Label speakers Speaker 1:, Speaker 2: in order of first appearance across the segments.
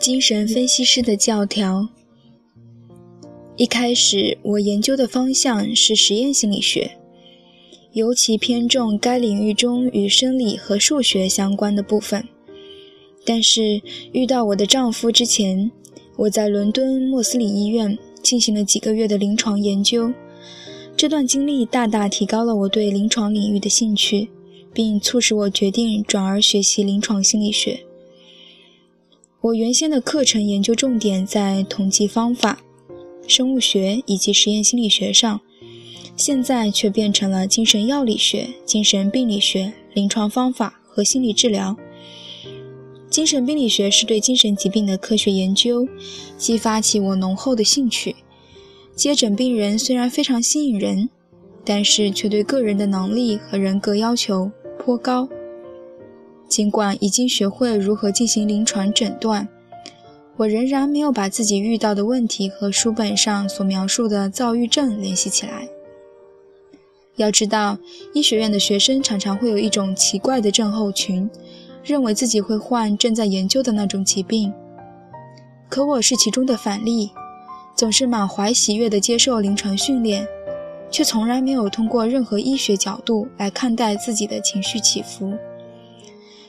Speaker 1: 精神分析师的教条。一开始，我研究的方向是实验心理学，尤其偏重该领域中与生理和数学相关的部分。但是，遇到我的丈夫之前，我在伦敦莫斯里医院进行了几个月的临床研究。这段经历大大提高了我对临床领域的兴趣，并促使我决定转而学习临床心理学。我原先的课程研究重点在统计方法、生物学以及实验心理学上，现在却变成了精神药理学、精神病理学、临床方法和心理治疗。精神病理学是对精神疾病的科学研究，激发起我浓厚的兴趣。接诊病人虽然非常吸引人，但是却对个人的能力和人格要求颇高。尽管已经学会如何进行临床诊断，我仍然没有把自己遇到的问题和书本上所描述的躁郁症联系起来。要知道，医学院的学生常常会有一种奇怪的症候群，认为自己会患正在研究的那种疾病。可我是其中的反例，总是满怀喜悦地接受临床训练，却从来没有通过任何医学角度来看待自己的情绪起伏。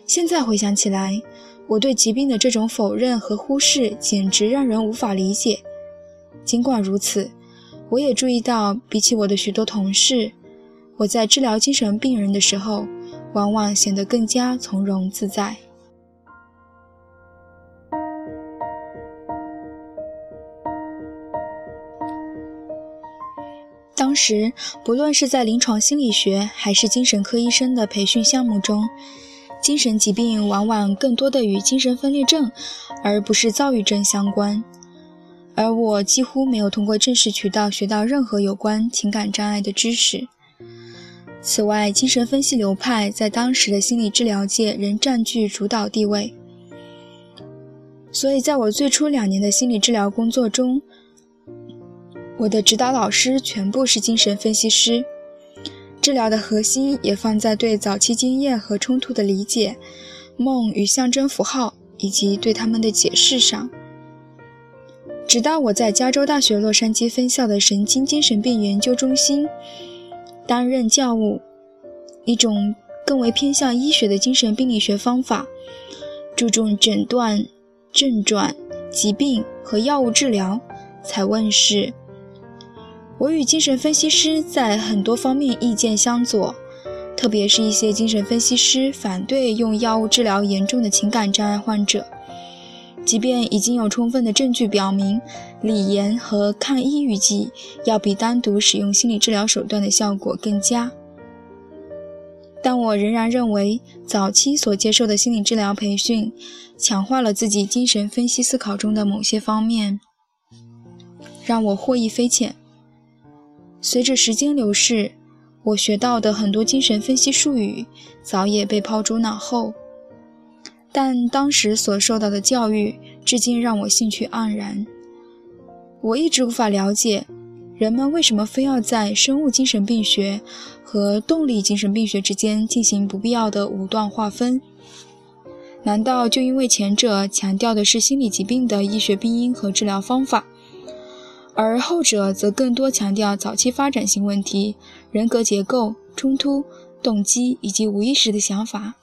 Speaker 1: 现在回想起来，我对疾病的这种否认和忽视简直让人无法理解。尽管如此，我也注意到，比起我的许多同事，我在治疗精神病人的时候，往往显得更加从容自在。当时，不论是在临床心理学还是精神科医生的培训项目中，精神疾病往往更多的与精神分裂症，而不是躁郁症相关。而我几乎没有通过正式渠道学到任何有关情感障碍的知识。此外，精神分析流派在当时的心理治疗界仍占据主导地位。所以，在我最初两年的心理治疗工作中，我的指导老师全部是精神分析师。治疗的核心也放在对早期经验和冲突的理解、梦与象征符号以及对他们的解释上。直到我在加州大学洛杉矶分校的神经精神病研究中心担任教务，一种更为偏向医学的精神病理学方法，注重诊断、症状、疾病和药物治疗，才问世。我与精神分析师在很多方面意见相左，特别是一些精神分析师反对用药物治疗严重的情感障碍患者，即便已经有充分的证据表明锂盐和抗抑郁剂要比单独使用心理治疗手段的效果更佳。但我仍然认为，早期所接受的心理治疗培训强化了自己精神分析思考中的某些方面，让我获益匪浅。随着时间流逝，我学到的很多精神分析术语早已被抛诸脑后，但当时所受到的教育至今让我兴趣盎然。我一直无法了解，人们为什么非要在生物精神病学和动力精神病学之间进行不必要的武断划分？难道就因为前者强调的是心理疾病的医学病因和治疗方法？而后者则更多强调早期发展性问题、人格结构、冲突、动机以及无意识的想法。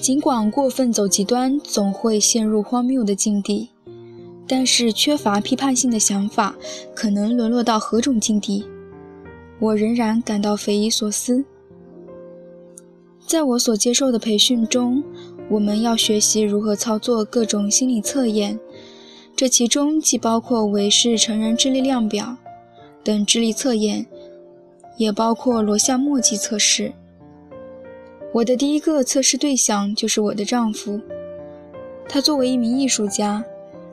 Speaker 1: 尽管过分走极端总会陷入荒谬的境地，但是缺乏批判性的想法可能沦落到何种境地？我仍然感到匪夷所思。在我所接受的培训中，我们要学习如何操作各种心理测验，这其中既包括韦氏成人智力量表等智力测验，也包括罗夏墨迹测试。我的第一个测试对象就是我的丈夫，他作为一名艺术家，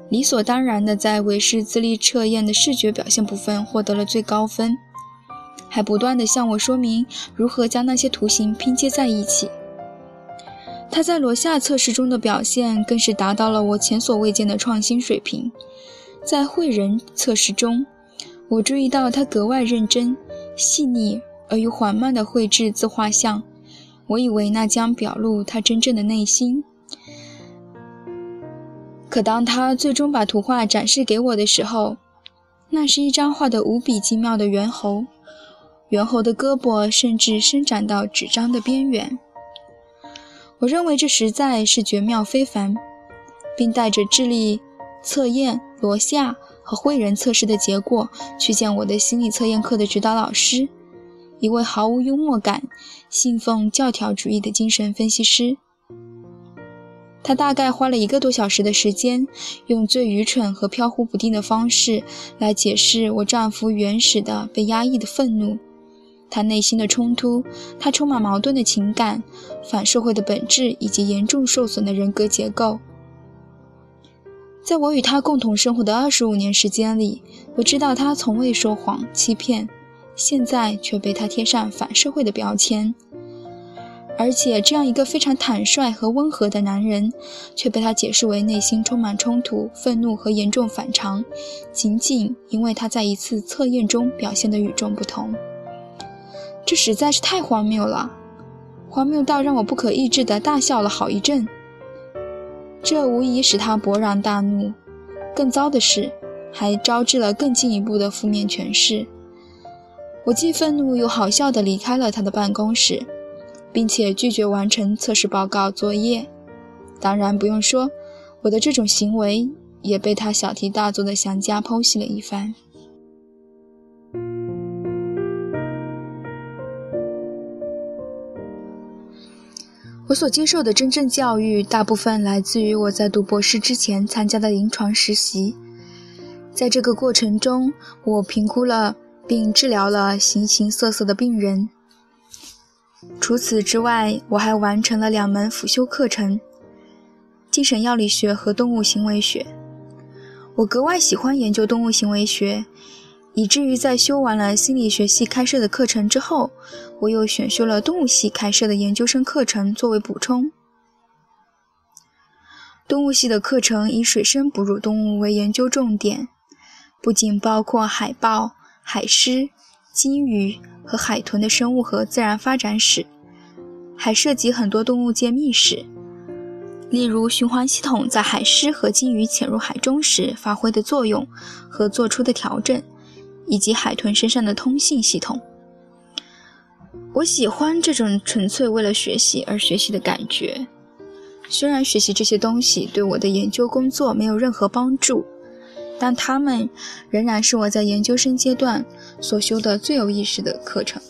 Speaker 1: 理所当然地在韦氏智力测验的视觉表现部分获得了最高分。还不断地向我说明如何将那些图形拼接在一起。他在罗夏测试中的表现更是达到了我前所未见的创新水平。在绘人测试中，我注意到他格外认真、细腻而又缓慢地绘制自画像。我以为那将表露他真正的内心。可当他最终把图画展示给我的时候，那是一张画得无比精妙的猿猴，猿猴的胳膊甚至伸展到纸张的边缘。我认为这实在是绝妙非凡，并带着智力测验、罗夏和绘人测试的结果去见我的心理测验课的指导老师，一位毫无幽默感、信奉教条主义的精神分析师。他大概花了一个多小时的时间，用最愚蠢和飘忽不定的方式来解释我丈夫原始的被压抑的愤怒。他内心的冲突，他充满矛盾的情感，反社会的本质，以及严重受损的人格结构。在我与他共同生活的二十五年时间里，我知道他从未说谎、欺骗，现在却被他贴上反社会的标签。而且，这样一个非常坦率和温和的男人，却被他解释为内心充满冲突、愤怒和严重反常，仅仅因为他在一次测验中表现得与众不同。这实在是太荒谬了，荒谬到让我不可抑制地大笑了好一阵。这无疑使他勃然大怒，更糟的是，还招致了更进一步的负面诠释。我既愤怒又好笑地离开了他的办公室，并且拒绝完成测试报告作业。当然不用说，我的这种行为也被他小题大做的详加剖析了一番。我所接受的真正教育，大部分来自于我在读博士之前参加的临床实习。在这个过程中，我评估了并治疗了形形色色的病人。除此之外，我还完成了两门辅修课程：精神药理学和动物行为学。我格外喜欢研究动物行为学。以至于在修完了心理学系开设的课程之后，我又选修了动物系开设的研究生课程作为补充。动物系的课程以水生哺乳动物为研究重点，不仅包括海豹、海狮、鲸鱼和海豚的生物和自然发展史，还涉及很多动物界秘史，例如循环系统在海狮和鲸鱼潜入海中时发挥的作用和做出的调整。以及海豚身上的通信系统，我喜欢这种纯粹为了学习而学习的感觉。虽然学习这些东西对我的研究工作没有任何帮助，但它们仍然是我在研究生阶段所修的最有意思的课程。